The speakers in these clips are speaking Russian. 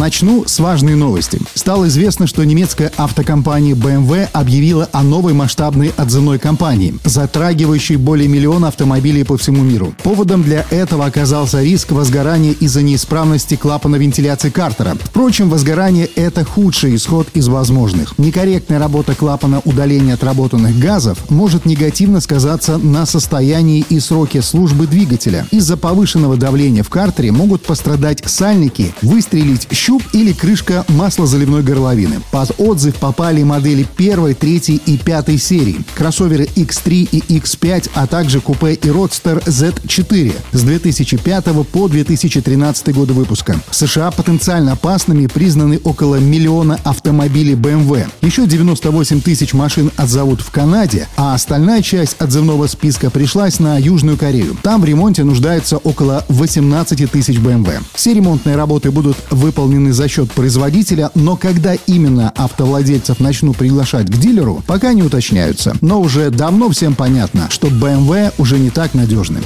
Начну с важной новости. Стало известно, что немецкая автокомпания BMW объявила о новой масштабной отзывной кампании, затрагивающей более миллиона автомобилей по всему миру. Поводом для этого оказался риск возгорания из-за неисправности клапана вентиляции картера. Впрочем, возгорание – это худший исход из возможных. Некорректная работа клапана удаления отработанных газов может негативно сказаться на состоянии и сроке службы двигателя. Из-за повышенного давления в картере могут пострадать сальники, выстрелить щупальца щуп или крышка маслозаливной горловины. Под отзыв попали модели первой, третьей и пятой серии, кроссоверы X3 и X5, а также купе и родстер Z4 с 2005 по 2013 годы выпуска. В США потенциально опасными признаны около миллиона автомобилей BMW. Еще 98 тысяч машин отзовут в Канаде, а остальная часть отзывного списка пришлась на Южную Корею. Там в ремонте нуждается около 18 тысяч BMW. Все ремонтные работы будут выполнены выполнены за счет производителя, но когда именно автовладельцев начнут приглашать к дилеру, пока не уточняются. Но уже давно всем понятно, что BMW уже не так надежны.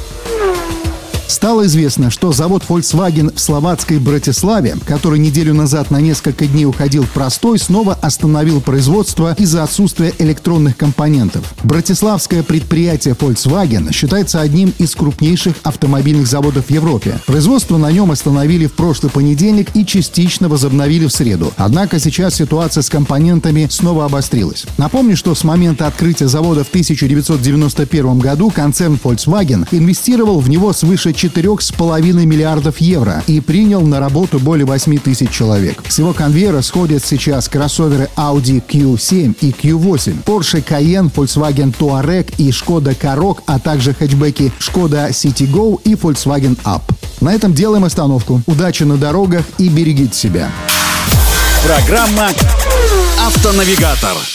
Стало известно, что завод Volkswagen в словацкой Братиславе, который неделю назад на несколько дней уходил в простой, снова остановил производство из-за отсутствия электронных компонентов. Братиславское предприятие Volkswagen считается одним из крупнейших автомобильных заводов в Европе. Производство на нем остановили в прошлый понедельник и частично возобновили в среду. Однако сейчас ситуация с компонентами снова обострилась. Напомню, что с момента открытия завода в 1991 году концерн Volkswagen инвестировал в него свыше 4,5 миллиардов евро и принял на работу более 8 тысяч человек. С его конвейера сходят сейчас кроссоверы Audi Q7 и Q8, Porsche Cayenne, Volkswagen Touareg и Skoda Karoq, а также хэтчбеки Skoda Citigo и Volkswagen Up. На этом делаем остановку. Удачи на дорогах и берегите себя. Программа «Автонавигатор».